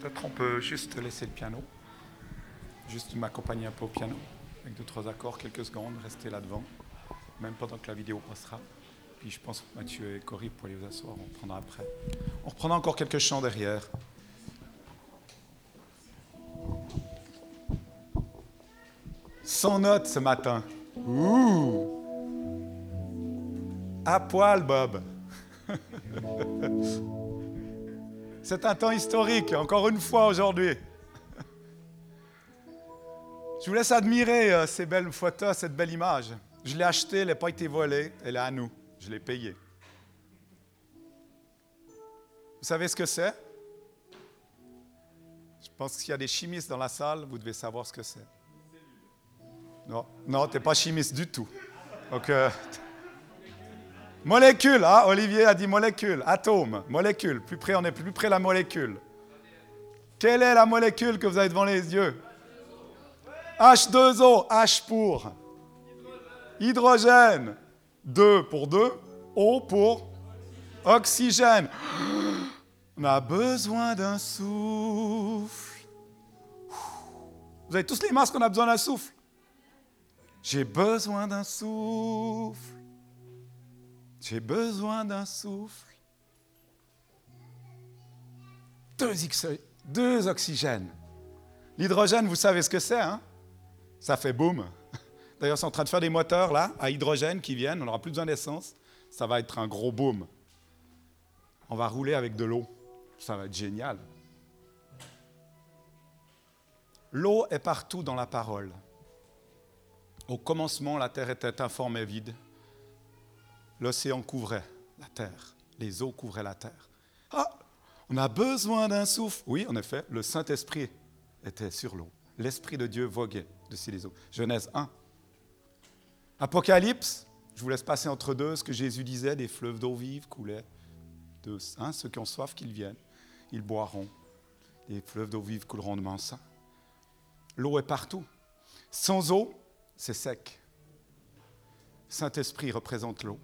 Peut-être on peut juste laisser le piano, juste m'accompagner un peu au piano, avec deux, trois accords, quelques secondes, rester là devant, même pendant que la vidéo passera. Puis je pense que Mathieu et Cory pour aller vous asseoir, on prendra après. On reprendra encore quelques chants derrière. Sans notes ce matin. Ouh À poil, Bob. C'est un temps historique, encore une fois aujourd'hui. Je vous laisse admirer euh, ces belles photos, cette belle image. Je l'ai achetée, elle n'a pas été volée, elle est à nous. Je l'ai payée. Vous savez ce que c'est? Je pense qu'il y a des chimistes dans la salle, vous devez savoir ce que c'est. Non, non, tu n'es pas chimiste du tout. Donc, euh, Molécule, hein? Olivier a dit molécule, atome, molécule. Plus près, on est plus près de la molécule. Quelle est la molécule que vous avez devant les yeux? H2O, H pour hydrogène, 2 pour 2, O pour oxygène. On a besoin d'un souffle. Vous avez tous les masques, on a besoin d'un souffle. J'ai besoin d'un souffle. J'ai besoin d'un souffle. Deux, deux oxygènes. L'hydrogène, vous savez ce que c'est, hein? Ça fait boum. D'ailleurs, c'est en train de faire des moteurs là, à hydrogène qui viennent. On n'aura plus besoin d'essence. Ça va être un gros boom. On va rouler avec de l'eau. Ça va être génial. L'eau est partout dans la parole. Au commencement, la terre était informe et vide. L'océan couvrait la terre, les eaux couvraient la terre. Ah, on a besoin d'un souffle. Oui, en effet, le Saint-Esprit était sur l'eau. L'Esprit de Dieu voguait dessus les eaux. Genèse 1. Apocalypse, je vous laisse passer entre deux ce que Jésus disait, des fleuves d'eau vive coulaient. De, hein, ceux qui ont soif, qu'ils viennent, ils boiront. Les fleuves d'eau vive couleront de sein. L'eau est partout. Sans eau, c'est sec. Saint-Esprit représente l'eau.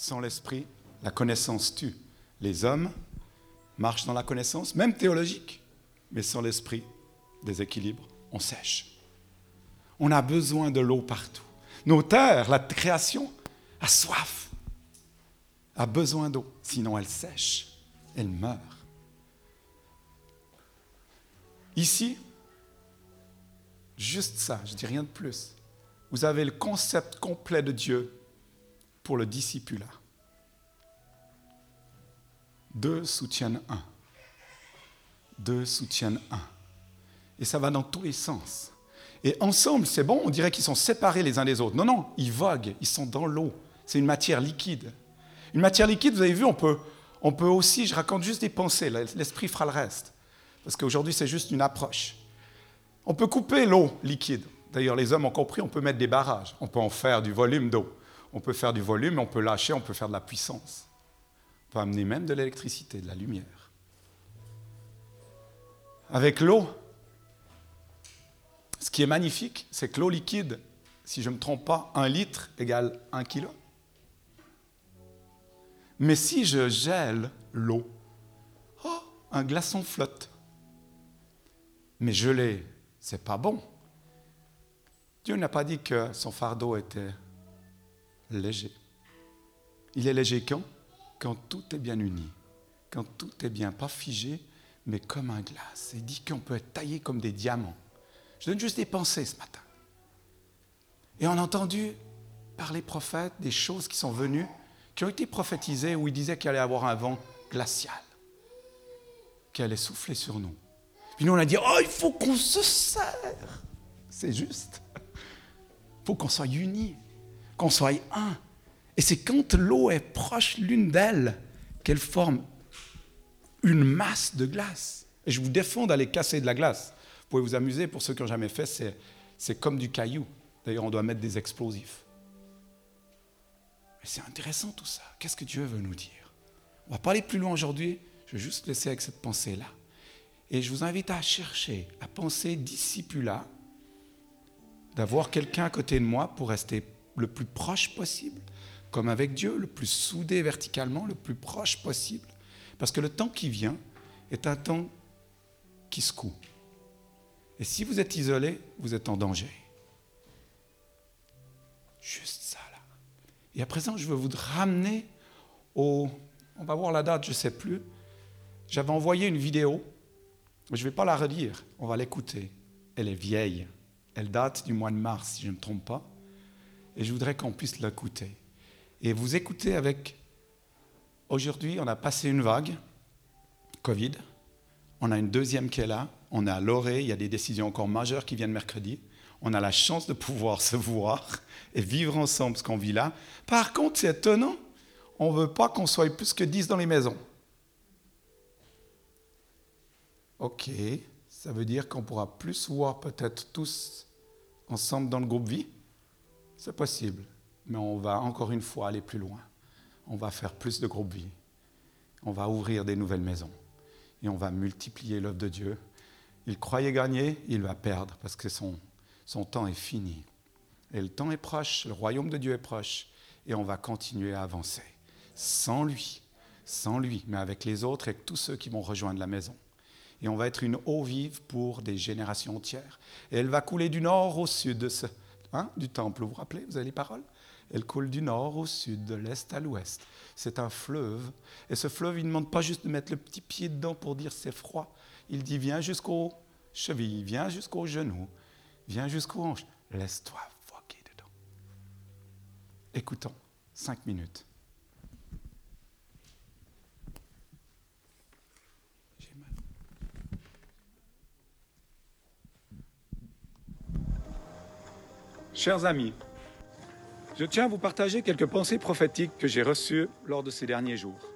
Sans l'esprit, la connaissance tue. Les hommes marchent dans la connaissance, même théologique, mais sans l'esprit, déséquilibre, on sèche. On a besoin de l'eau partout. Nos terres, la création, a soif, a besoin d'eau, sinon elle sèche, elle meurt. Ici, juste ça, je dis rien de plus. Vous avez le concept complet de Dieu pour le discipulat. Deux soutiennent un. Deux soutiennent un. Et ça va dans tous les sens. Et ensemble, c'est bon, on dirait qu'ils sont séparés les uns des autres. Non, non, ils voguent, ils sont dans l'eau. C'est une matière liquide. Une matière liquide, vous avez vu, on peut, on peut aussi, je raconte juste des pensées, l'esprit fera le reste. Parce qu'aujourd'hui, c'est juste une approche. On peut couper l'eau liquide. D'ailleurs, les hommes ont compris, on peut mettre des barrages. On peut en faire du volume d'eau on peut faire du volume, on peut lâcher, on peut faire de la puissance. On peut amener même de l'électricité, de la lumière. Avec l'eau, ce qui est magnifique, c'est que l'eau liquide, si je ne me trompe pas, un litre égale un kilo. Mais si je gèle l'eau, oh, un glaçon flotte. Mais geler, c'est pas bon. Dieu n'a pas dit que son fardeau était léger. Il est léger quand? Quand tout est bien uni, quand tout est bien, pas figé, mais comme un glace. Il dit qu'on peut être taillé comme des diamants. Je donne juste des pensées ce matin. Et on a entendu par les prophètes des choses qui sont venues, qui ont été prophétisées, où il disait qu'il allait avoir un vent glacial, qui allait souffler sur nous. Puis nous, on a dit, oh, il faut qu'on se serre. C'est juste. Il faut qu'on soit unis qu'on soit un. Et c'est quand l'eau est proche l'une d'elles qu'elle forme une masse de glace. Et je vous défends d'aller casser de la glace. Vous pouvez vous amuser, pour ceux qui n'ont jamais fait, c'est, c'est comme du caillou. D'ailleurs, on doit mettre des explosifs. Mais c'est intéressant tout ça. Qu'est-ce que Dieu veut nous dire? On va pas aller plus loin aujourd'hui. Je vais juste laisser avec cette pensée-là. Et je vous invite à chercher, à penser discipulat, d'avoir quelqu'un à côté de moi pour rester le plus proche possible, comme avec Dieu, le plus soudé verticalement, le plus proche possible. Parce que le temps qui vient est un temps qui secoue. Et si vous êtes isolé, vous êtes en danger. Juste ça là. Et à présent, je veux vous ramener au... On va voir la date, je ne sais plus. J'avais envoyé une vidéo. Je ne vais pas la redire, on va l'écouter. Elle est vieille. Elle date du mois de mars, si je ne me trompe pas. Et je voudrais qu'on puisse l'écouter. Et vous écoutez avec... Aujourd'hui, on a passé une vague, Covid. On a une deuxième qui est là. On est à l'orée. Il y a des décisions encore majeures qui viennent mercredi. On a la chance de pouvoir se voir et vivre ensemble ce qu'on vit là. Par contre, c'est étonnant. On ne veut pas qu'on soit plus que 10 dans les maisons. Ok, ça veut dire qu'on pourra plus voir peut-être tous ensemble dans le groupe vie? C'est possible, mais on va encore une fois aller plus loin. On va faire plus de groupes vie. On va ouvrir des nouvelles maisons et on va multiplier l'œuvre de Dieu. Il croyait gagner, il va perdre parce que son, son temps est fini. Et le temps est proche, le royaume de Dieu est proche et on va continuer à avancer. Sans lui, sans lui, mais avec les autres et tous ceux qui vont rejoindre la maison. Et on va être une eau vive pour des générations entières. Et elle va couler du nord au sud hein, du temple. Vous vous rappelez Vous avez les paroles? Elle coule du nord au sud, de l'est à l'ouest. C'est un fleuve. Et ce fleuve, il ne demande pas juste de mettre le petit pied dedans pour dire c'est froid. Il dit viens jusqu'aux chevilles, viens jusqu'aux genoux, viens jusqu'aux hanches. Laisse-toi voguer dedans. Écoutons, cinq minutes. Chers amis, je tiens à vous partager quelques pensées prophétiques que j'ai reçues lors de ces derniers jours.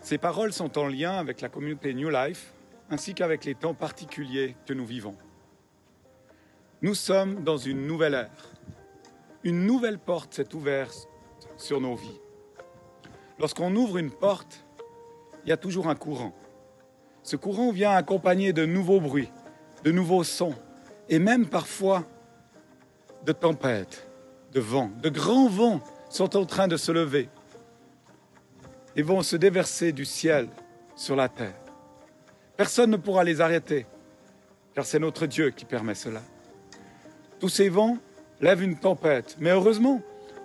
Ces paroles sont en lien avec la communauté New Life ainsi qu'avec les temps particuliers que nous vivons. Nous sommes dans une nouvelle ère. Une nouvelle porte s'est ouverte sur nos vies. Lorsqu'on ouvre une porte, il y a toujours un courant. Ce courant vient accompagné de nouveaux bruits, de nouveaux sons, et même parfois de tempêtes, de vents, de grands vents sont en train de se lever et vont se déverser du ciel sur la terre. Personne ne pourra les arrêter, car c'est notre Dieu qui permet cela. Tous ces vents lèvent une tempête, mais heureusement,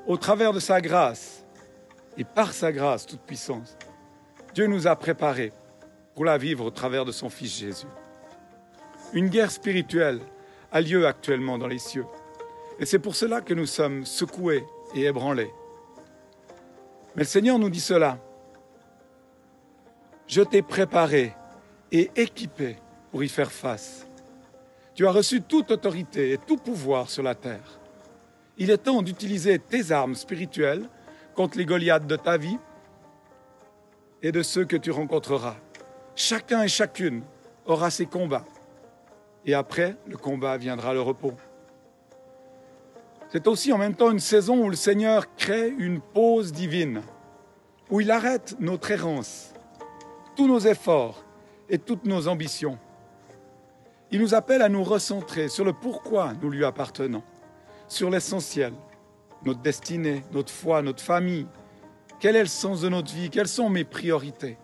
au travers de sa grâce et par sa grâce toute puissance, Dieu nous a préparés pour la vivre au travers de son Fils Jésus. Une guerre spirituelle a lieu actuellement dans les cieux. Et c'est pour cela que nous sommes secoués et ébranlés. Mais le Seigneur nous dit cela. Je t'ai préparé et équipé pour y faire face. Tu as reçu toute autorité et tout pouvoir sur la terre. Il est temps d'utiliser tes armes spirituelles contre les Goliaths de ta vie et de ceux que tu rencontreras. Chacun et chacune aura ses combats. Et après, le combat viendra le repos. C'est aussi en même temps une saison où le Seigneur crée une pause divine, où il arrête notre errance, tous nos efforts et toutes nos ambitions. Il nous appelle à nous recentrer sur le pourquoi nous lui appartenons, sur l'essentiel, notre destinée, notre foi, notre famille. Quel est le sens de notre vie? Quelles sont mes priorités?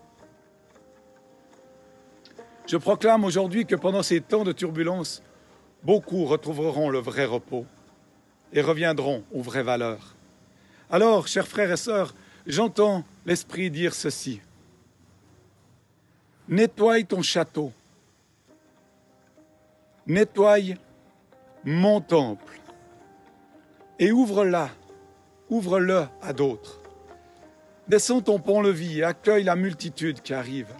Je proclame aujourd'hui que pendant ces temps de turbulence, beaucoup retrouveront le vrai repos et reviendront aux vraies valeurs. Alors, chers frères et sœurs, j'entends l'Esprit dire ceci. Nettoie ton château. Nettoie mon temple. Et ouvre-la. Ouvre-le à d'autres. Descends ton pont-levis et accueille la multitude qui arrive.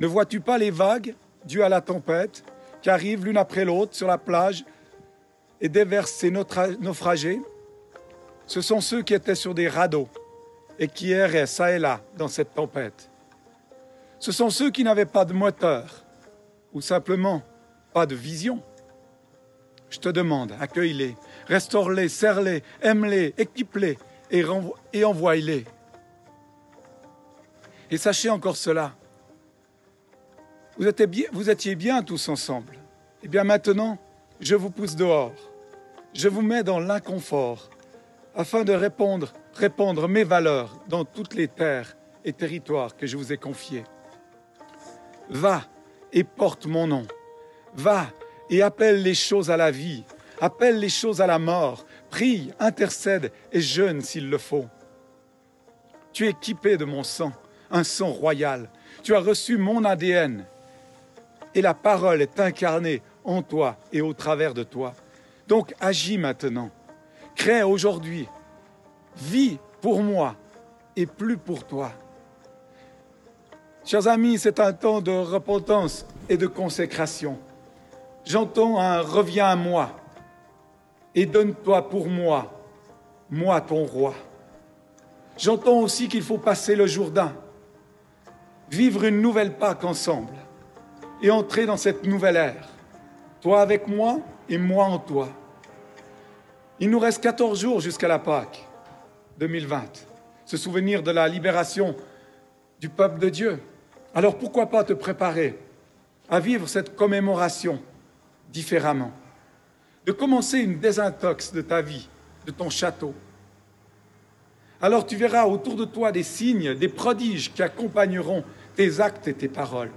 Ne vois-tu pas les vagues dues à la tempête qui arrivent l'une après l'autre sur la plage et déverse ces naufragés, ce sont ceux qui étaient sur des radeaux et qui erraient ça et là dans cette tempête. Ce sont ceux qui n'avaient pas de moteur ou simplement pas de vision. Je te demande, accueille-les, restaure-les, serre-les, aime-les, équipe-les et, et envoie-les. Et sachez encore cela. Vous étiez, bien, vous étiez bien tous ensemble. Et eh bien maintenant, je vous pousse dehors je vous mets dans l'inconfort afin de répondre, répandre mes valeurs dans toutes les terres et territoires que je vous ai confiés. Va et porte mon nom. Va et appelle les choses à la vie, appelle les choses à la mort, prie, intercède et jeûne s'il le faut. Tu es équipé de mon sang, un sang royal. Tu as reçu mon ADN et la parole est incarnée en toi et au travers de toi. Donc agis maintenant. Crée aujourd'hui. Vis pour moi et plus pour toi. Chers amis, c'est un temps de repentance et de consécration. J'entends un reviens à moi et donne-toi pour moi, moi ton roi. J'entends aussi qu'il faut passer le Jourdain, vivre une nouvelle Pâque ensemble et entrer dans cette nouvelle ère. Toi avec moi et moi en toi. Il nous reste 14 jours jusqu'à la Pâque 2020, ce souvenir de la libération du peuple de Dieu. Alors pourquoi pas te préparer à vivre cette commémoration différemment, de commencer une désintox de ta vie, de ton château. Alors tu verras autour de toi des signes, des prodiges qui accompagneront tes actes et tes paroles.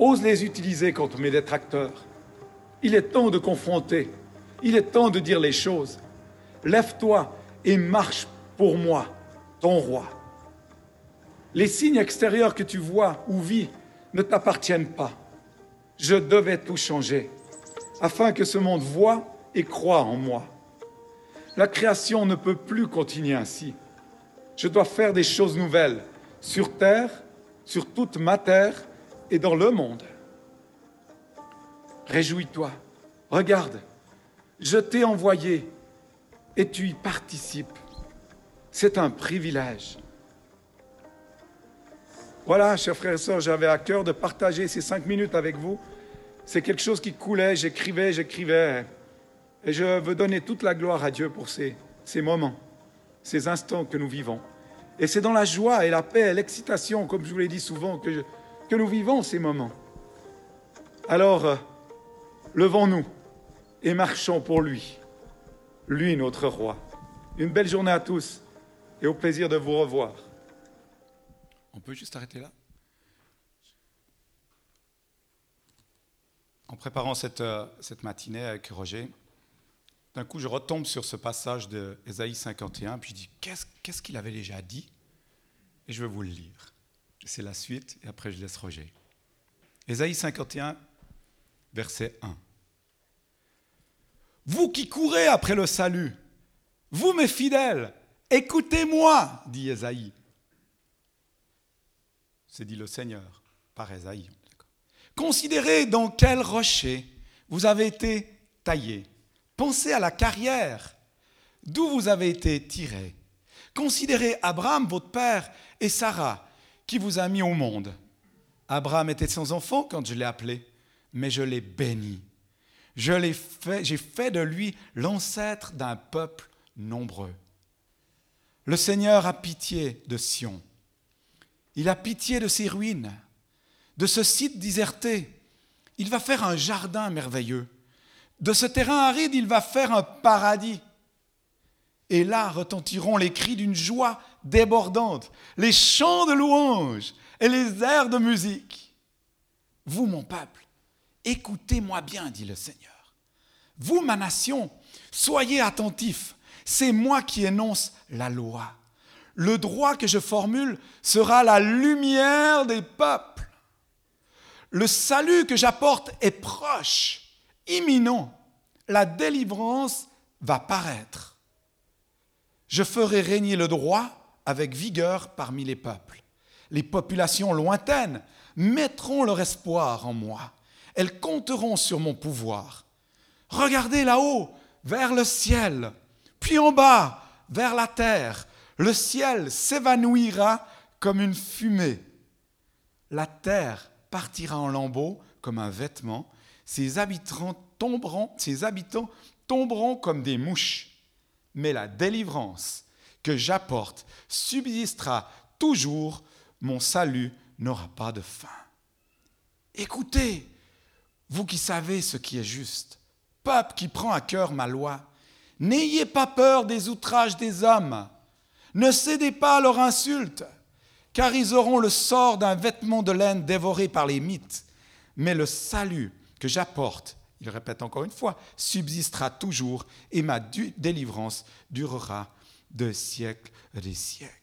Ose les utiliser contre mes détracteurs. Il est temps de confronter. Il est temps de dire les choses. Lève-toi et marche pour moi, ton roi. Les signes extérieurs que tu vois ou vis ne t'appartiennent pas. Je devais tout changer afin que ce monde voie et croit en moi. La création ne peut plus continuer ainsi. Je dois faire des choses nouvelles sur terre, sur toute ma terre et dans le monde. Réjouis-toi, regarde, je t'ai envoyé et tu y participes. C'est un privilège. Voilà, chers frères et sœurs, j'avais à cœur de partager ces cinq minutes avec vous. C'est quelque chose qui coulait, j'écrivais, j'écrivais. Et je veux donner toute la gloire à Dieu pour ces, ces moments, ces instants que nous vivons. Et c'est dans la joie et la paix et l'excitation, comme je vous l'ai dit souvent, que, que nous vivons ces moments. Alors, euh, levons-nous et marchons pour lui, lui notre roi. Une belle journée à tous et au plaisir de vous revoir. On peut juste arrêter là? En préparant cette, euh, cette matinée avec Roger, d'un coup, je retombe sur ce passage de Ésaïe 51, puis je dis qu'est-ce qu'il avait déjà dit? Et je vais vous le lire. C'est la suite, et après je laisse Roger. Ésaïe 51, verset 1. Vous qui courez après le salut, vous mes fidèles, écoutez-moi, dit Ésaïe. C'est dit le Seigneur par Ésaïe. Considérez dans quel rocher vous avez été taillé. Pensez à la carrière d'où vous avez été tiré. Considérez Abraham, votre père, et Sarah, qui vous a mis au monde. Abraham était sans enfant quand je l'ai appelé, mais je l'ai béni. Je l'ai fait, j'ai fait de lui l'ancêtre d'un peuple nombreux. Le Seigneur a pitié de Sion. Il a pitié de ses ruines de ce site déserté, il va faire un jardin merveilleux. De ce terrain aride, il va faire un paradis. Et là retentiront les cris d'une joie débordante, les chants de louange et les airs de musique. Vous, mon peuple, écoutez-moi bien, dit le Seigneur. Vous, ma nation, soyez attentifs. C'est moi qui énonce la loi. Le droit que je formule sera la lumière des peuples. Le salut que j'apporte est proche, imminent. La délivrance va paraître. Je ferai régner le droit avec vigueur parmi les peuples. Les populations lointaines mettront leur espoir en moi. Elles compteront sur mon pouvoir. Regardez là-haut, vers le ciel, puis en bas, vers la terre. Le ciel s'évanouira comme une fumée. La terre partira en lambeaux comme un vêtement, ses habitants tomberont, ses habitants tomberont comme des mouches. Mais la délivrance que j'apporte subsistera toujours, mon salut n'aura pas de fin. Écoutez, vous qui savez ce qui est juste, peuple qui prend à cœur ma loi, n'ayez pas peur des outrages des hommes, ne cédez pas à leurs insultes, car ils auront le sort d'un vêtement de laine dévoré par les mythes. Mais le salut que j'apporte, il répète encore une fois, subsistera toujours et ma délivrance durera de siècles des siècles.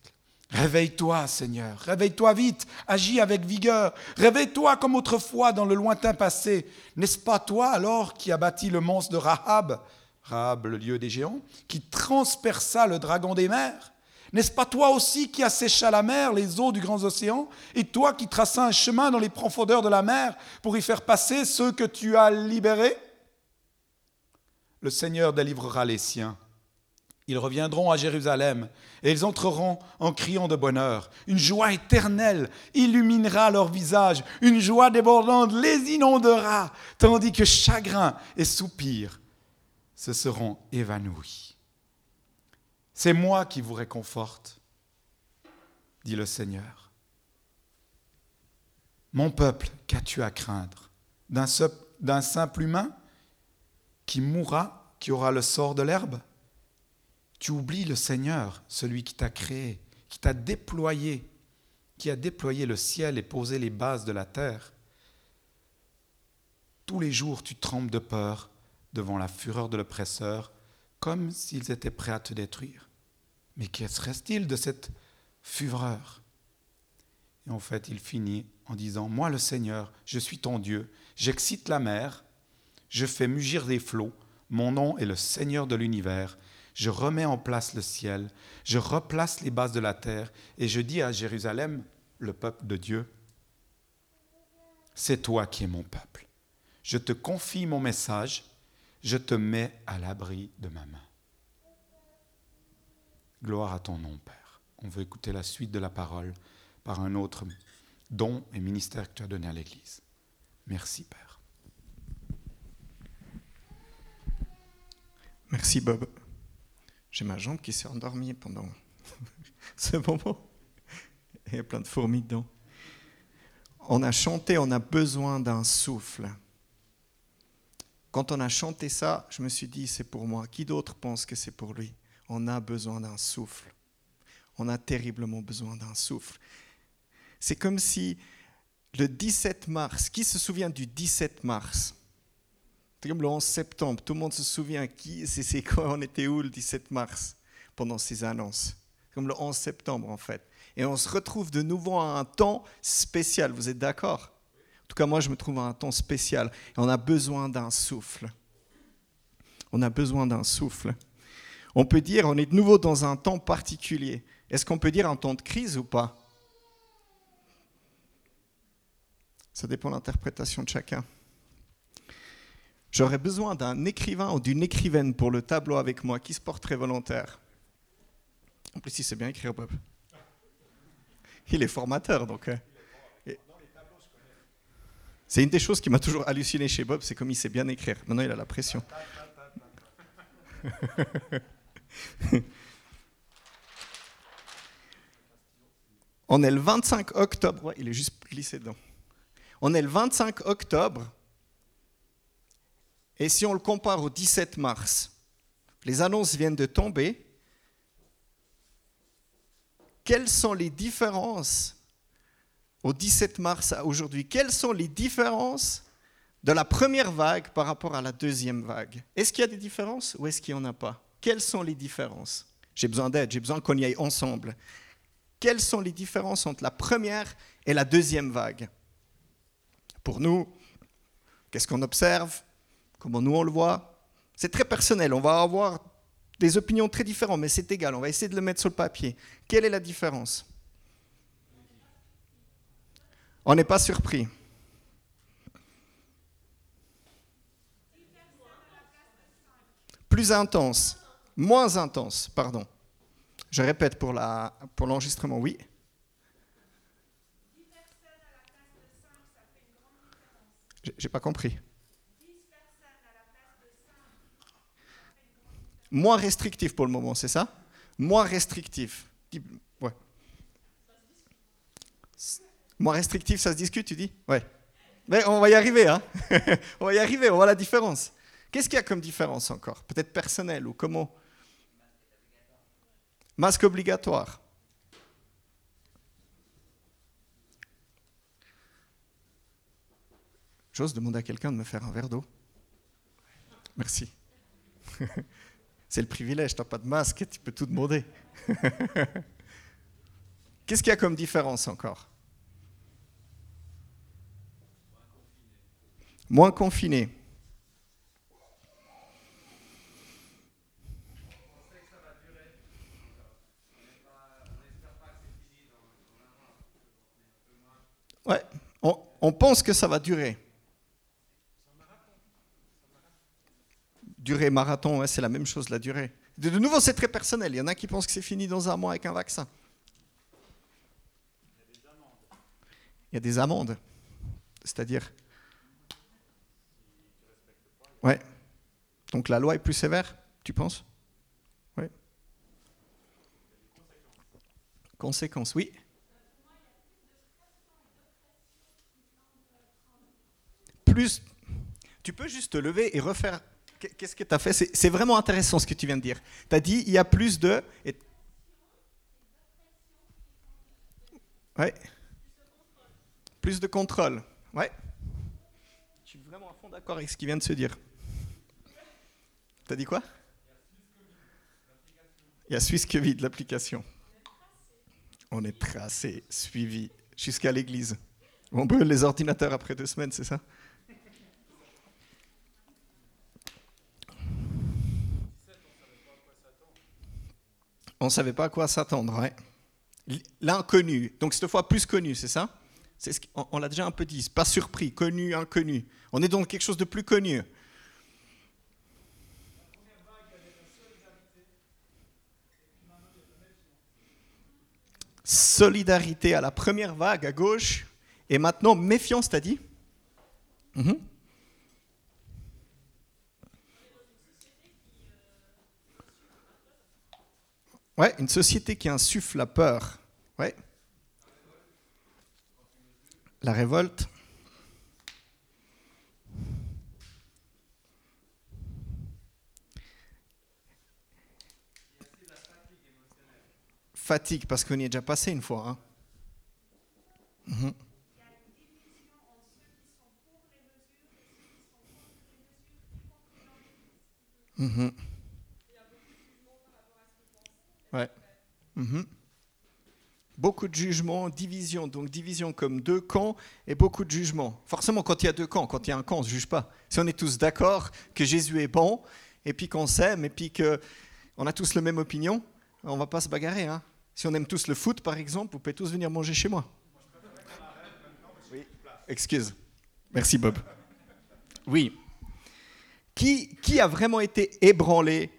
Réveille-toi, Seigneur, réveille-toi vite, agis avec vigueur, réveille-toi comme autrefois dans le lointain passé. N'est-ce pas toi alors qui as bâti le monstre de Rahab, Rahab le lieu des géants, qui transperça le dragon des mers. N'est-ce pas toi aussi qui as séché la mer, les eaux du grand océan, et toi qui traças un chemin dans les profondeurs de la mer pour y faire passer ceux que tu as libérés? Le Seigneur délivrera les siens ils reviendront à Jérusalem et ils entreront en criant de bonheur. Une joie éternelle illuminera leur visage, une joie débordante les inondera, tandis que chagrin et soupir se seront évanouis. C'est moi qui vous réconforte, dit le Seigneur. Mon peuple, qu'as-tu à craindre? D'un simple humain qui mourra, qui aura le sort de l'herbe? Tu oublies le Seigneur, celui qui t'a créé, qui t'a déployé, qui a déployé le ciel et posé les bases de la terre. Tous les jours, tu trembles de peur devant la fureur de l'oppresseur, comme s'ils étaient prêts à te détruire. Mais qu'est-ce reste-t-il de cette fureur? Et en fait, il finit en disant, Moi le Seigneur, je suis ton Dieu, j'excite la mer, je fais mugir des flots, mon nom est le Seigneur de l'univers, je remets en place le ciel, je replace les bases de la terre et je dis à Jérusalem, le peuple de Dieu, c'est toi qui es mon peuple. Je te confie mon message, je te mets à l'abri de ma main. Gloire à ton nom, Père. On veut écouter la suite de la parole par un autre don et ministère que tu as donné à l'Église. Merci, Père. Merci, Bob. J'ai ma jambe qui s'est endormie pendant ce moment. Il y a plein de fourmis dedans. On a chanté, on a besoin d'un souffle. Quand on a chanté ça, je me suis dit, c'est pour moi. Qui d'autre pense que c'est pour lui? On a besoin d'un souffle. On a terriblement besoin d'un souffle. C'est comme si le 17 mars, qui se souvient du 17 mars? C'est comme le 11 septembre. Tout le monde se souvient qui, c'est quoi, on était où le 17 mars pendant ces annonces. Comme le 11 septembre en fait. Et on se retrouve de nouveau à un temps spécial. Vous êtes d'accord? En tout cas, moi, je me trouve à un temps spécial. On a besoin d'un souffle. On a besoin d'un souffle. On peut dire, on est de nouveau dans un temps particulier. Est-ce qu'on peut dire un temps de crise ou pas? Ça dépend de l'interprétation de chacun. J'aurais besoin d'un écrivain ou d'une écrivaine pour le tableau avec moi qui se porterait volontaire. En plus, il sait bien écrire, Bob. Il est formateur, donc. Euh, c'est une des choses qui m'a toujours halluciné chez Bob, c'est comme il sait bien écrire. Maintenant, il a la pression. On est le 25 octobre. il est juste glissé dedans. On est le 25 octobre et si on le compare au 17 mars, les annonces viennent de tomber. Quelles sont les différences au 17 mars à aujourd'hui? Quelles sont les différences de la première vague par rapport à la deuxième vague? Est-ce qu'il y a des différences ou est-ce qu'il n'y en a pas? Quelles sont les différences? J'ai besoin d'aide, j'ai besoin qu'on y aille ensemble. Quelles sont les différences entre la première et la deuxième vague? Pour nous, qu'est-ce qu'on observe? Comment nous on le voit. C'est très personnel, on va avoir des opinions très différentes, mais c'est égal, on va essayer de le mettre sur le papier. Quelle est la différence? On n'est pas surpris. Plus intense, moins intense, pardon. Je répète pour l'enregistrement, pour oui. J'ai pas compris. Moins restrictif pour le moment, c'est ça? Moins restrictif. Ouais. Moins restrictif, ça se discute, tu dis? Ouais. Mais on va y arriver, hein On va y arriver, on voit la différence. Qu'est-ce qu'il y a comme différence encore? Peut-être personnelle ou comment? Masque obligatoire. J'ose demander à quelqu'un de me faire un verre d'eau. Merci. C'est le privilège, tu n'as pas de masque, tu peux tout demander. Qu'est-ce qu'il y a comme différence encore? Moins confiné. Ouais, on, pense que ça va durer. Durée marathon, ouais, c'est la même chose, la durée. De, nouveau, c'est très personnel. Il y en a qui pensent que c'est fini dans un mois avec un vaccin. Il y a des amendes. C'est-à-dire Ouais. Donc la loi est plus sévère, tu penses? Oui. Conséquences, oui. Plus. Tu peux juste te lever et refaire. Qu'est-ce que tu as fait? C'est vraiment intéressant ce que tu viens de dire. Tu as dit il y a plus de. Ouais. Plus de contrôle. Ouais. Je suis vraiment à fond d'accord avec ce qu'il vient de se dire. T'as dit quoi? Il y a Suisse Covid, l'application. On est tracé, suivi, jusqu'à l'église. On peut les ordinateurs après deux semaines, c'est ça? On ne savait pas à quoi s'attendre. Ouais. L'inconnu, donc cette fois plus connu, c'est ça? Ce On, l'a déjà un peu dit, pas surpris, connu, inconnu. On est dans quelque chose de plus connu. solidarité à la première vague à gauche, et maintenant méfiance, t'as dit? Mhm. Ouais, une société qui insuffle la peur. Ouais. La révolte. Fatigue, parce qu'on y est déjà passé une fois. Hein. Mhm. Mhm. Ouais. Mhm. Beaucoup de jugements, division, donc division comme deux camps et beaucoup de jugements. Forcément, quand il y a deux camps, quand il y a un camp, on ne se juge pas. Si on est tous d'accord que Jésus est bon, et puis qu'on s'aime, et puis qu'on a tous la même opinion, on ne va pas se bagarrer. Hein. Si on aime tous le foot, par exemple, vous pouvez tous venir manger chez moi. Oui, excuse. Merci, Bob. Oui. Qui, qui a vraiment été ébranlé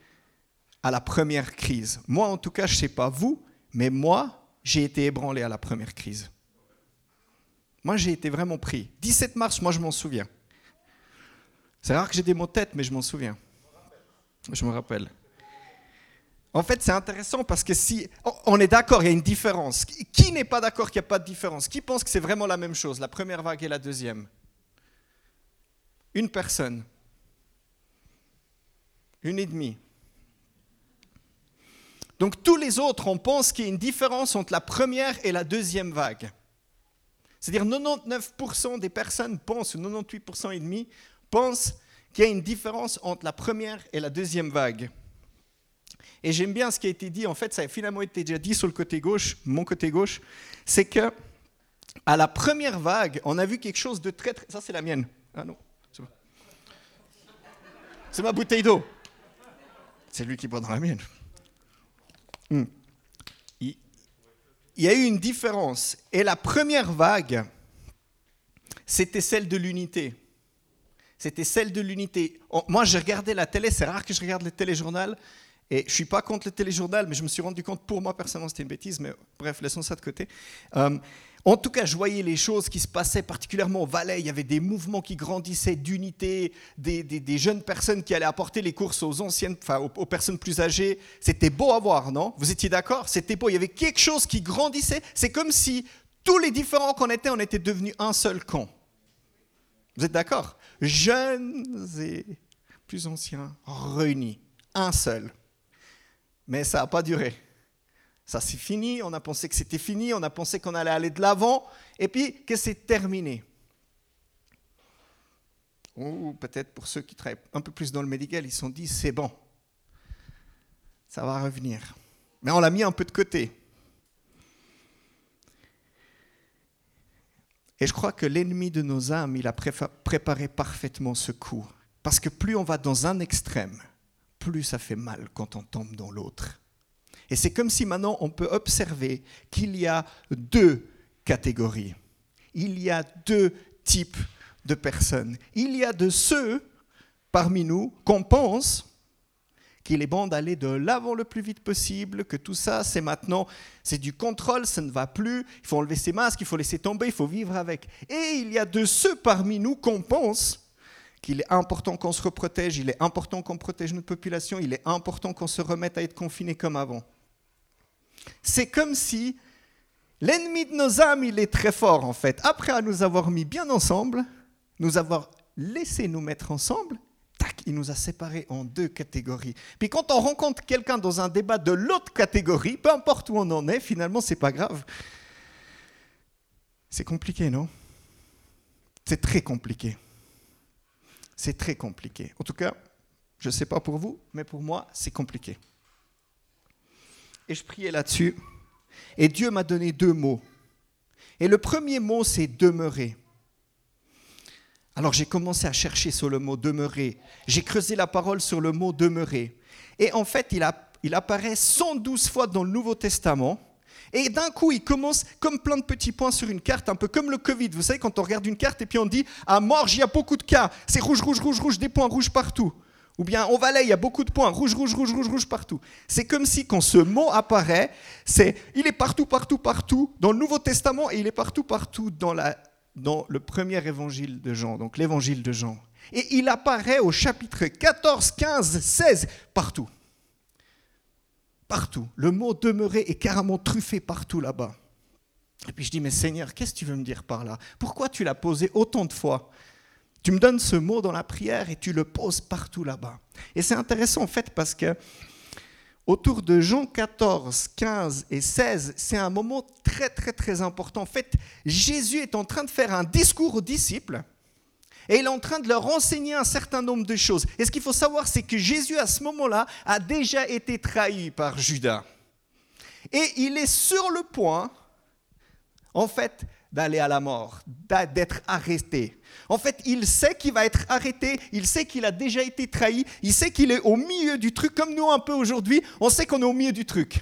la première crise Moi, en tout cas, je ne sais pas vous, mais moi, j'ai été ébranlé à la première crise. Moi, j'ai été vraiment pris. 17 mars, moi, je m'en souviens. C'est rare que j'ai des mots de tête, mais je m'en souviens. Je me rappelle. En fait, c'est intéressant parce que si on est d'accord, il y a une différence. Qui n'est pas d'accord qu'il n'y a pas de différence? Qui pense que c'est vraiment la même chose, la première vague et la deuxième? Une personne. Une et demie. Donc tous les autres, on pense qu'il y a une différence entre la première et la deuxième vague. C'est-à-dire 99% des personnes pensent, ou 98% et demi, pensent qu'il y a une différence entre la première et la deuxième vague. Et j'aime bien ce qui a été dit, en fait, ça a finalement été déjà dit sur le côté gauche, mon côté gauche, c'est que à la première vague, on a vu quelque chose de très, très... Ça, c'est la mienne. Ah non, c'est ma bouteille d'eau. C'est lui qui boit dans la mienne. Hmm. Il y a eu une différence. Et la première vague, c'était celle de l'unité. C'était celle de l'unité. Moi, j'ai regardé la télé, c'est rare que je regarde le téléjournal, et je ne suis pas contre le téléjournal, mais je me suis rendu compte, pour moi personnellement, c'était une bêtise, mais bref, laissons ça de côté. Euh, en tout cas, je voyais les choses qui se passaient particulièrement au Valais. Il y avait des mouvements qui grandissaient d'unité, des, jeunes personnes qui allaient apporter les courses aux anciennes, enfin aux, personnes plus âgées. C'était beau à voir, non? Vous étiez d'accord? C'était beau. Il y avait quelque chose qui grandissait. C'est comme si tous les différents qu'on était, on était devenus un seul camp. Vous êtes d'accord? Jeunes et plus anciens, réunis, un seul. Mais ça n'a pas duré. Ça c'est fini, on a pensé que c'était fini, on a pensé qu'on allait aller de l'avant, et puis que c'est terminé. ou peut-être pour ceux qui travaillent un peu plus dans le médical, ils se sont dit c'est bon, ça va revenir. Mais on l'a mis un peu de côté. Et je crois que l'ennemi de nos âmes, il a préparé parfaitement ce coup. Parce que plus on va dans un extrême, plus ça fait mal quand on tombe dans l'autre. Et c'est comme si maintenant on peut observer qu'il y a deux catégories. Il y a deux types de personnes. Il y a de ceux parmi nous qu'on pense qu'il est bon d'aller de l'avant le plus vite possible, que tout ça, c'est maintenant, c'est du contrôle, ça ne va plus, il faut enlever ses masques, il faut laisser tomber, il faut vivre avec. Et il y a de ceux parmi nous qu'on pense qu'il est important qu'on se reprotège, il est important qu'on protège notre population, il est important qu'on se remette à être confiné comme avant. C'est comme si l'ennemi de nos âmes, il est très fort en fait. Après nous avoir mis bien ensemble, nous avoir laissé nous mettre ensemble, il nous a séparés en deux catégories. Puis quand on rencontre quelqu'un dans un débat de l'autre catégorie, peu importe où on en est, finalement, c'est pas grave. C'est compliqué, non? C'est très compliqué. C'est très compliqué. En tout cas, je ne sais pas pour vous, mais pour moi, c'est compliqué. Et je priais là-dessus. Et Dieu m'a donné deux mots. Et le premier mot, c'est demeurer. Alors j'ai commencé à chercher sur le mot demeurer. J'ai creusé la parole sur le mot demeurer. Et en fait, il, il apparaît 112 fois dans le Nouveau Testament. Et d'un coup, il commence comme plein de petits points sur une carte, un peu comme le Covid. Vous savez, quand on regarde une carte et puis on dit à Morges, il y a beaucoup de cas. C'est rouge, rouge, rouge, rouge, des points rouges partout. Ou bien au Valais, il y a beaucoup de points, rouge, rouge, rouge, rouge, rouge partout. C'est comme si quand ce mot apparaît, c'est il est partout, partout, partout dans le Nouveau Testament et il est partout, partout dans la dans le premier évangile de Jean, donc l'évangile de Jean. Et il apparaît au chapitre 14, 15, 16, partout. Partout. Le mot demeurer est carrément truffé partout là-bas. Et puis je dis, mais Seigneur, qu'est-ce que tu veux me dire par là? Pourquoi tu l'as posé autant de fois? Tu me donnes ce mot dans la prière et tu le poses partout là-bas. Et c'est intéressant en fait parce que autour de Jean 14, 15 et 16, c'est un moment très très très important. En fait, Jésus est en train de faire un discours aux disciples et il est en train de leur enseigner un certain nombre de choses. Et ce qu'il faut savoir, c'est que Jésus, à ce moment-là, a déjà été trahi par Judas. Et il est sur le point, en fait, d'aller à la mort, d'être arrêté. En fait, il sait qu'il va être arrêté, il sait qu'il a déjà été trahi, il sait qu'il est au milieu du truc, comme nous un peu aujourd'hui, on sait qu'on est au milieu du truc.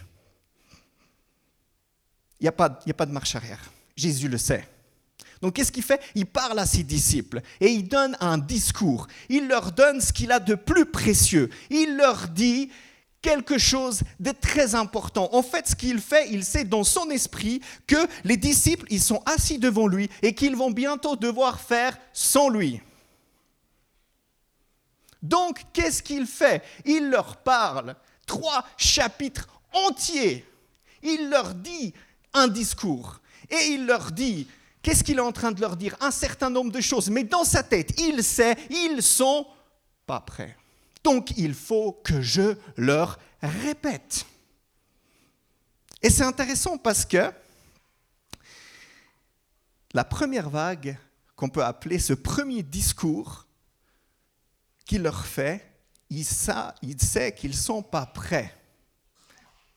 Il n'y a, pas, a pas de marche arrière. Jésus le sait. Donc qu'est-ce qu'il fait? Il parle à ses disciples et il donne un discours. Il leur donne ce qu'il a de plus précieux. Il leur dit, quelque chose de très important. En fait, ce qu'il fait, il sait dans son esprit que les disciples, ils sont assis devant lui et qu'ils vont bientôt devoir faire sans lui. Donc, qu'est-ce qu'il fait? Il leur parle trois chapitres entiers. Il leur dit un discours et il leur dit Qu'est-ce qu'il est en train de leur dire? Un certain nombre de choses. Mais dans sa tête, il sait, ils sont pas prêts. Donc il faut que je leur répète. Et c'est intéressant parce que la première vague qu'on peut appeler ce premier discours qu'il leur fait, il sait, qu'ils ne sont pas prêts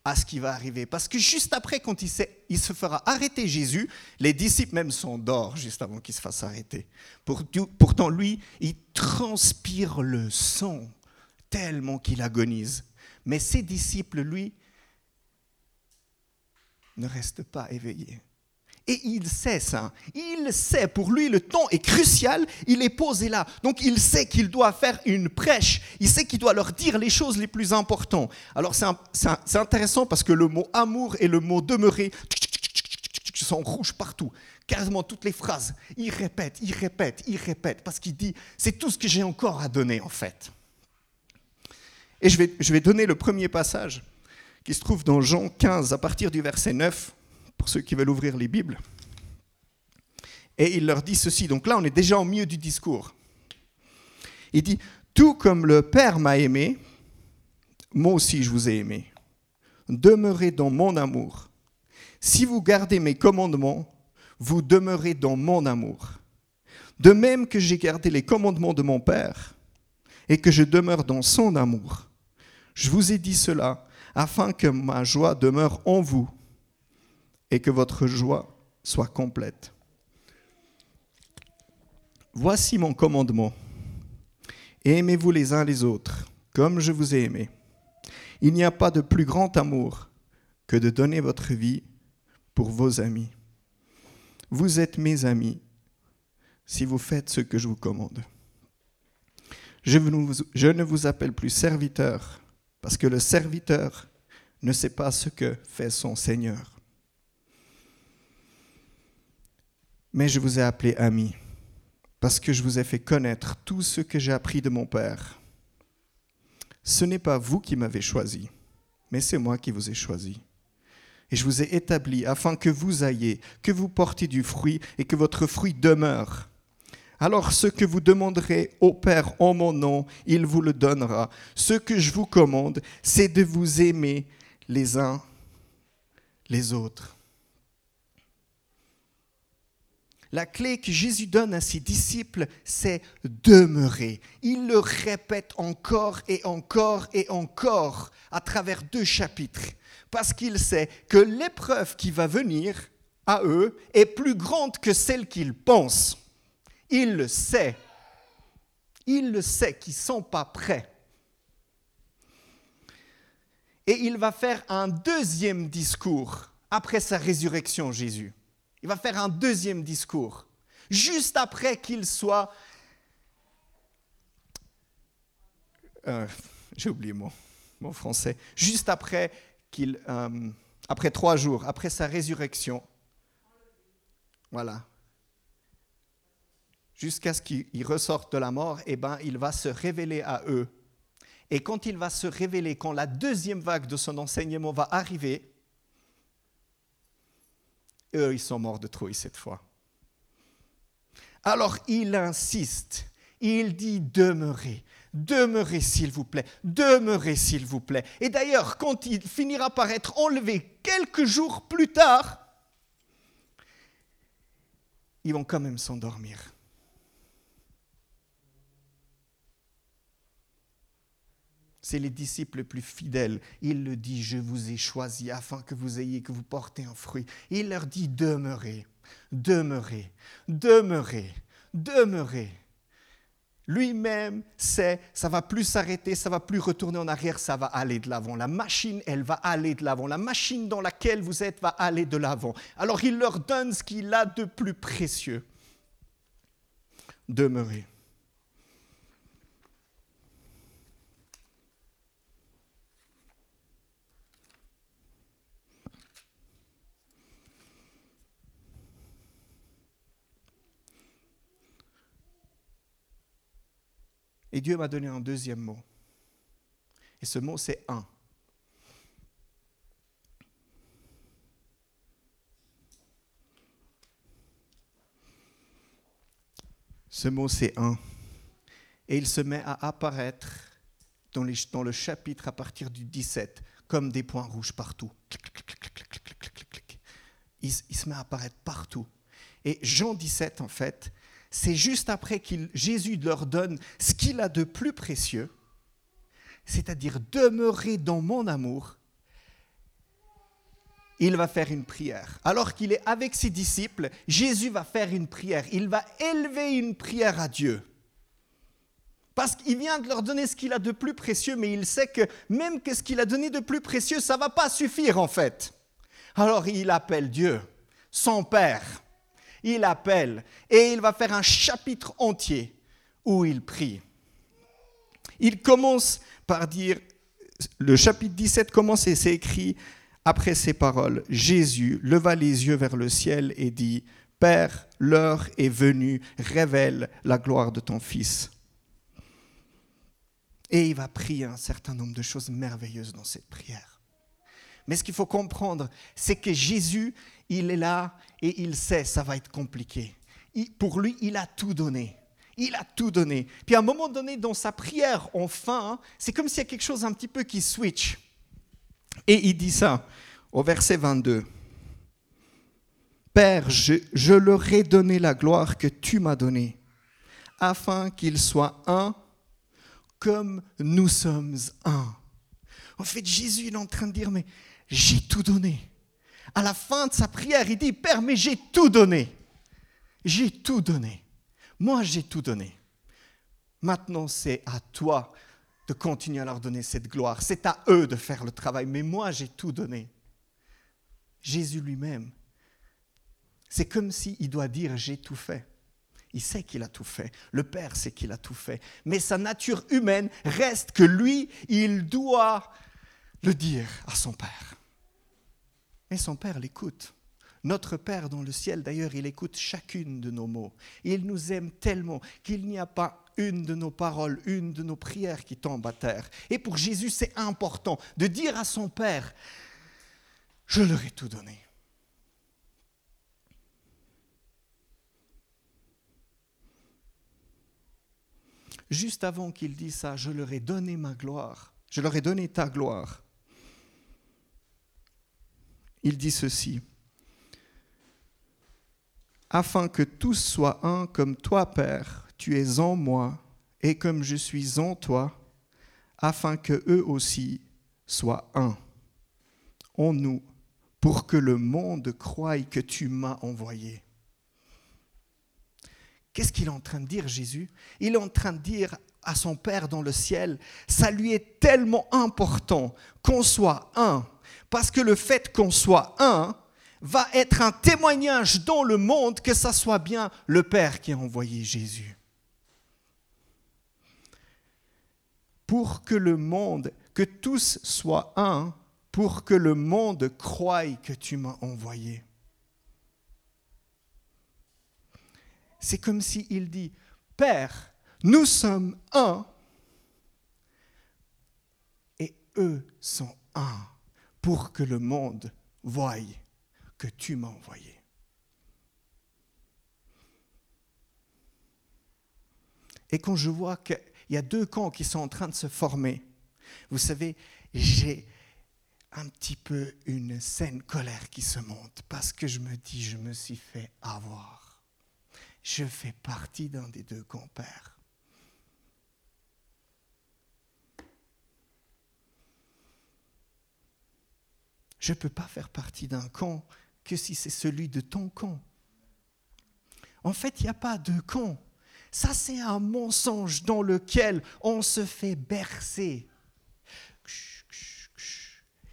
à ce qui va arriver. Parce que juste après, quand il, il se fera arrêter Jésus, les disciples même d'or juste avant qu'il se fasse arrêter. Pourtant, lui, il transpire le sang tellement qu'il agonise. Mais ses disciples, lui, ne restent pas éveillés. Et il sait ça. Il sait, pour lui, le temps est crucial. Il est posé là. Donc il sait qu'il doit faire une prêche. Il sait qu'il doit leur dire les choses les plus importantes. Alors c'est intéressant parce que le mot amour et le mot demeurer sont rouges partout. Quasiment toutes les phrases. Il répète, il répète, il répète. Parce qu'il dit, c'est tout ce que j'ai encore à donner en fait. Et je vais, je vais donner le premier passage qui se trouve dans Jean 15 à partir du verset 9, pour ceux qui veulent ouvrir les Bibles. Et il leur dit ceci, donc là on est déjà au milieu du discours. Il dit, tout comme le Père m'a aimé, moi aussi je vous ai aimé. Demeurez dans mon amour. Si vous gardez mes commandements, vous demeurez dans mon amour. De même que j'ai gardé les commandements de mon Père et que je demeure dans son amour. Je vous ai dit cela afin que ma joie demeure en vous et que votre joie soit complète. Voici mon commandement. Aimez-vous les uns les autres, comme je vous ai aimé. Il n'y a pas de plus grand amour que de donner votre vie pour vos amis. Vous êtes mes amis si vous faites ce que je vous commande. Je, ne vous appelle plus serviteur, parce que le serviteur ne sait pas ce que fait son Seigneur. Mais je vous ai appelé ami, parce que je vous ai fait connaître tout ce que j'ai appris de mon Père. Ce n'est pas vous qui m'avez choisi, mais c'est moi qui vous ai choisi. Et je vous ai établi afin que vous ayez, que vous portiez du fruit et que votre fruit demeure. Alors ce que vous demanderez au Père en mon nom, il vous le donnera. Ce que je vous commande, c'est de vous aimer les uns les autres. La clé que Jésus donne à ses disciples, c'est demeurer. Il le répète encore et encore et encore à travers deux chapitres, parce qu'il sait que l'épreuve qui va venir à eux est plus grande que celle qu'ils pensent. Il le sait. Il le sait qu'ils ne sont pas prêts. Et il va faire un deuxième discours après sa résurrection, Jésus. Il va faire un deuxième discours, juste après qu'il soit... Euh, j'ai oublié mon, mon, français. Juste après qu'il... Euh, après trois jours, après sa résurrection. Voilà. Jusqu'à ce qu'il ressorte de la mort, eh ben, il va se révéler à eux. Et quand il va se révéler, quand la deuxième vague de son enseignement va arriver, eux, ils sont morts de trouille cette fois. Alors il insiste, il dit demeurez, demeurez s'il vous plaît, demeurez s'il vous plaît. Et d'ailleurs, quand il finira par être enlevé quelques jours plus tard, ils vont quand même s'endormir. C'est les disciples les plus fidèles. Il le dit, je vous ai choisi afin que vous ayez, que vous portez un fruit. Il leur dit, demeurez, demeurez, demeurez, demeurez. Lui-même sait, ça va plus s'arrêter, ça va plus retourner en arrière, ça va aller de l'avant. La machine, elle va aller de l'avant. La machine dans laquelle vous êtes va aller de l'avant. Alors il leur donne ce qu'il a de plus précieux. Demeurez. Et Dieu m'a donné un deuxième mot. Et ce mot, c'est un. Ce mot, c'est un. Et il se met à apparaître dans, le chapitre à partir du 17, comme des points rouges partout. il se met à apparaître partout. Et Jean 17, en fait, c'est juste après que Jésus leur donne ce qu'il a de plus précieux, c'est-à-dire demeurer dans mon amour, il va faire une prière. Alors qu'il est avec ses disciples, Jésus va faire une prière. Il va élever une prière à Dieu. Parce qu'il vient de leur donner ce qu'il a de plus précieux, mais il sait que même que ce qu'il a donné de plus précieux, ça ne va pas suffire en fait. Alors il appelle Dieu, son Père il appelle et il va faire un chapitre entier où il prie. Il commence par dire, le chapitre 17 commence et c'est écrit après ces paroles, Jésus leva les yeux vers le ciel et dit, Père, l'heure est venue, révèle la gloire de ton Fils. Et il va prier un certain nombre de choses merveilleuses dans cette prière. Mais ce qu'il faut comprendre, c'est que Jésus, il est là et il sait ça va être compliqué. pour lui, il a tout donné. Il a tout donné. Puis à un moment donné, dans sa prière, enfin, c'est comme s'il y a quelque chose un petit peu qui switch. Et il dit ça au verset 22. Père, je, je leur ai donné la gloire que tu m'as donnée, afin qu'ils soient un comme nous sommes un. En fait, Jésus est en train de dire, mais j'ai tout donné. À la fin de sa prière, il dit, Père, mais j'ai tout donné. J'ai tout donné. Moi, j'ai tout donné. Maintenant, c'est à toi de continuer à leur donner cette gloire. C'est à eux de faire le travail. Mais moi, j'ai tout donné. Jésus lui-même, c'est comme s'il doit dire, j'ai tout fait. Il sait qu'il a tout fait. Le Père sait qu'il a tout fait. Mais sa nature humaine reste que lui, il doit le dire à son Père. Et son Père l'écoute. Notre Père dans le ciel, d'ailleurs, il écoute chacune de nos mots. Il nous aime tellement qu'il n'y a pas une de nos paroles, une de nos prières qui tombe à terre. Et pour Jésus, c'est important de dire à son Père, je leur ai tout donné. juste avant qu'il dise ça, je leur ai donné ma gloire, je leur ai donné ta gloire. Il dit ceci, afin que tous soient un comme toi, Père, tu es en moi, et comme je suis en toi, afin que eux aussi soient un. En nous, pour que le monde croie que tu m'as envoyé. Qu'est-ce qu'il est en train de dire, Jésus? Il est en train de dire à son Père dans le ciel, ça lui est tellement important qu'on soit un, parce que le fait qu'on soit un va être un témoignage dans le monde que ça soit bien le Père qui a envoyé Jésus. Pour que le monde, que tous soient un, pour que le monde croie que tu m'as envoyé. c'est comme s'il dit, Père, nous sommes un et eux sont un pour que le monde voie que tu m'as envoyé. Et quand je vois qu'il y a deux camps qui sont en train de se former, vous savez, j'ai un petit peu une saine colère qui se monte parce que je me dis, je me suis fait avoir je fais partie d'un des deux compères. Je ne peux pas faire partie d'un camp que si c'est celui de ton camp. En fait, il n'y a pas de camp. Ça, c'est un mensonge dans lequel on se fait bercer.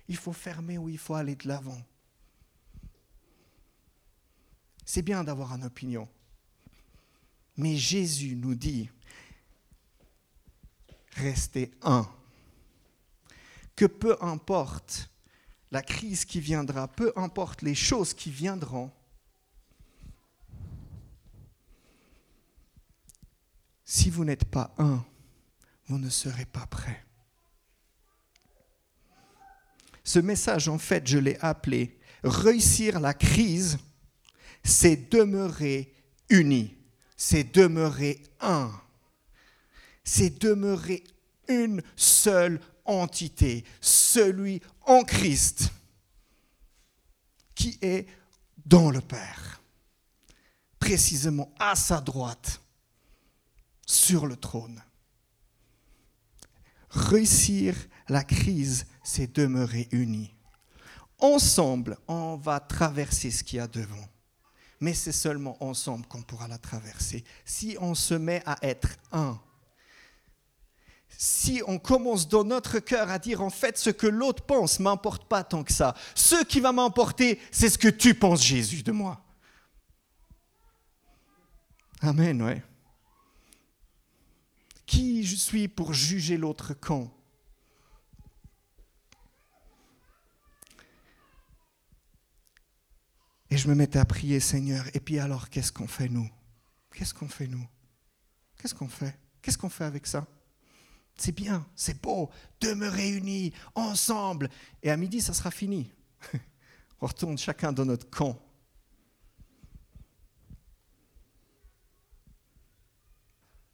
Il faut fermer ou il faut aller de l'avant. C'est bien d'avoir une opinion. Mais Jésus nous dit, restez un. Que peu importe la crise qui viendra, peu importe les choses qui viendront, si vous n'êtes pas un, vous ne serez pas prêt. Ce message, en fait, je l'ai appelé Réussir la crise, c'est demeurer unis c'est demeurer un. C'est demeurer une seule entité, celui en Christ qui est dans le Père, précisément à sa droite, sur le trône. Réussir la crise, c'est demeurer unis. Ensemble, on va traverser ce qu'il y a devant mais c'est seulement ensemble qu'on pourra la traverser. Si on se met à être un, si on commence dans notre cœur à dire en fait ce que l'autre pense m'importe pas tant que ça. Ce qui va m'importer, c'est ce que tu penses Jésus de moi. Amen, ouais. Qui je suis pour juger l'autre camp? Et je me mettais à prier, Seigneur. Et puis alors, qu'est-ce qu'on fait nous? Qu'est-ce qu'on fait nous? Qu'est-ce qu'on fait? Qu'est-ce qu'on fait avec ça? C'est bien, c'est beau, demeurer unis, ensemble. Et à midi, ça sera fini. On retourne chacun dans notre camp.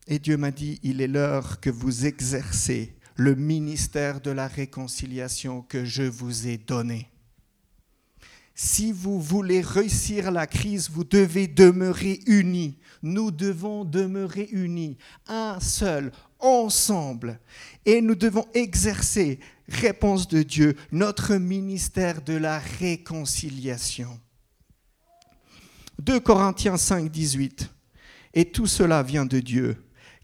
Et Dieu m'a dit, il est l'heure que vous exercez le ministère de la réconciliation que je vous ai donné. Si vous voulez réussir la crise, vous devez demeurer unis. Nous devons demeurer unis, un seul, ensemble. Et nous devons exercer, réponse de Dieu, notre ministère de la réconciliation. 2 Corinthiens 5, 18. Et tout cela vient de Dieu,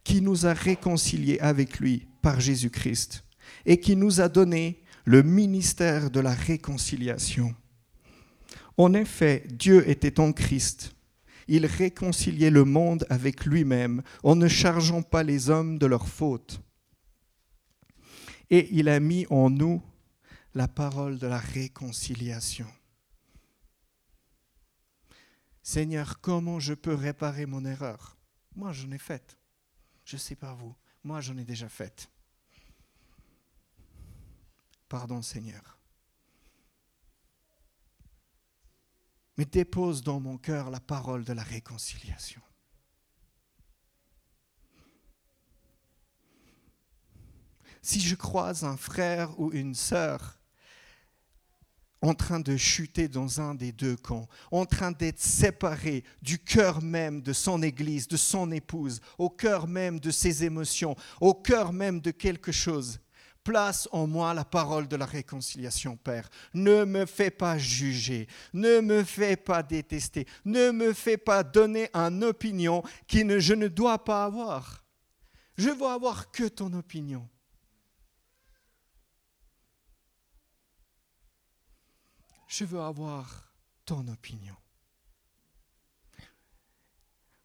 qui nous a réconciliés avec lui par Jésus-Christ, et qui nous a donné le ministère de la réconciliation. En effet, Dieu était en Christ. Il réconciliait le monde avec lui-même en ne chargeant pas les hommes de leurs fautes. Et il a mis en nous la parole de la réconciliation. Seigneur, comment je peux réparer mon erreur? Moi, j'en ai faite. Je ne sais pas vous. Moi, j'en ai déjà faite. Pardon, Seigneur. Mais dépose dans mon cœur la parole de la réconciliation. Si je croise un frère ou une sœur en train de chuter dans un des deux camps, en train d'être séparé du cœur même de son Église, de son épouse, au cœur même de ses émotions, au cœur même de quelque chose. Place en moi la parole de la réconciliation, Père. Ne me fais pas juger, ne me fais pas détester, ne me fais pas donner une opinion que je ne dois pas avoir. Je veux avoir que ton opinion. je veux avoir ton opinion.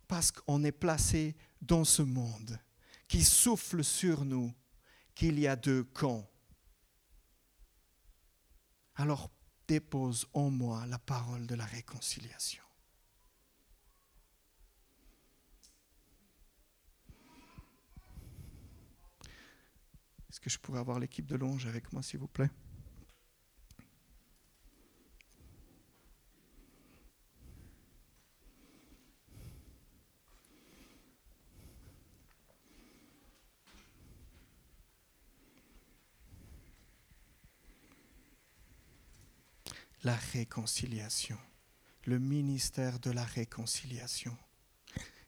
Parce qu'on est placé dans ce monde qui souffle sur nous qu'il y a deux camps. Alors dépose en moi la parole de la réconciliation. Est-ce que je pourrais avoir l'équipe de longe avec moi, s'il vous plaît? La réconciliation, le ministère de la réconciliation.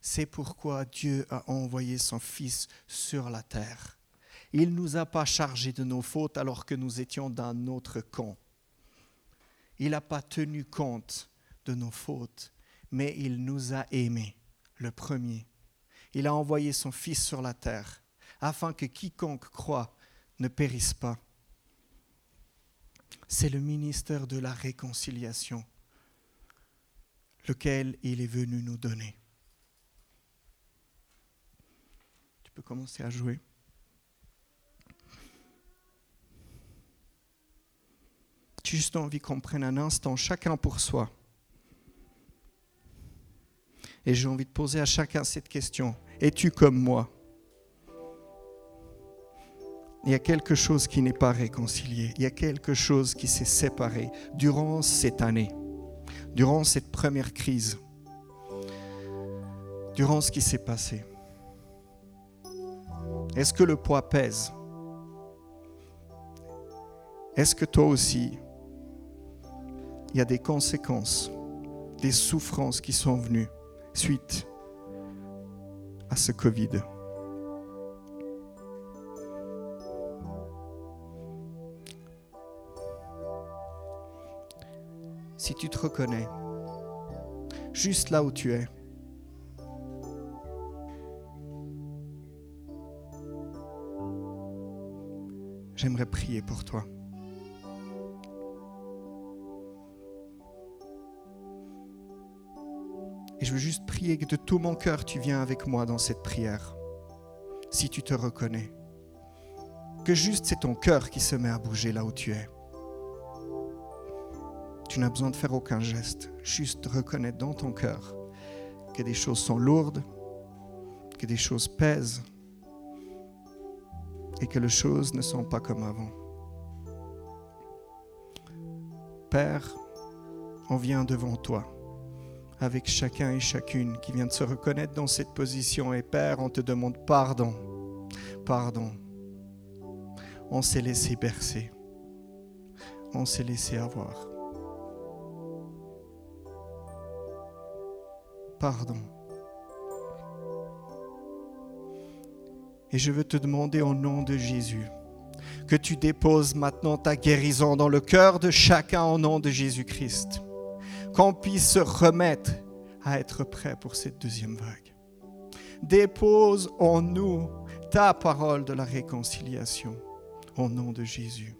C'est pourquoi Dieu a envoyé son Fils sur la terre. Il ne nous a pas chargés de nos fautes alors que nous étions dans notre camp. Il n'a pas tenu compte de nos fautes, mais il nous a aimés, le premier. Il a envoyé son Fils sur la terre afin que quiconque croit ne périsse pas, c'est le ministère de la réconciliation, lequel il est venu nous donner. Tu peux commencer à jouer. J'ai juste envie qu'on prenne un instant, chacun pour soi. Et j'ai envie de poser à chacun cette question. Es-tu comme moi? Il y a quelque chose qui n'est pas réconcilié, il y a quelque chose qui s'est séparé durant cette année, durant cette première crise, durant ce qui s'est passé. Est-ce que le poids pèse? Est-ce que toi aussi, il y a des conséquences, des souffrances qui sont venues suite à ce Covid? Si tu te reconnais, juste là où tu es. J'aimerais prier pour toi. Et je veux juste prier que de tout mon cœur tu viens avec moi dans cette prière, si tu te reconnais. Que juste c'est ton cœur qui se met à bouger là où tu es. Tu n'as besoin de faire aucun geste, juste reconnaître dans ton cœur que des choses sont lourdes, que des choses pèsent et que les choses ne sont pas comme avant. Père, on vient devant toi avec chacun et chacune qui vient de se reconnaître dans cette position et Père, on te demande pardon, pardon. On s'est laissé bercer, on s'est laissé avoir. Et je veux te demander au nom de Jésus que tu déposes maintenant ta guérison dans le cœur de chacun au nom de Jésus-Christ. Qu'on puisse se remettre à être prêt pour cette deuxième vague. Dépose en nous ta parole de la réconciliation au nom de Jésus.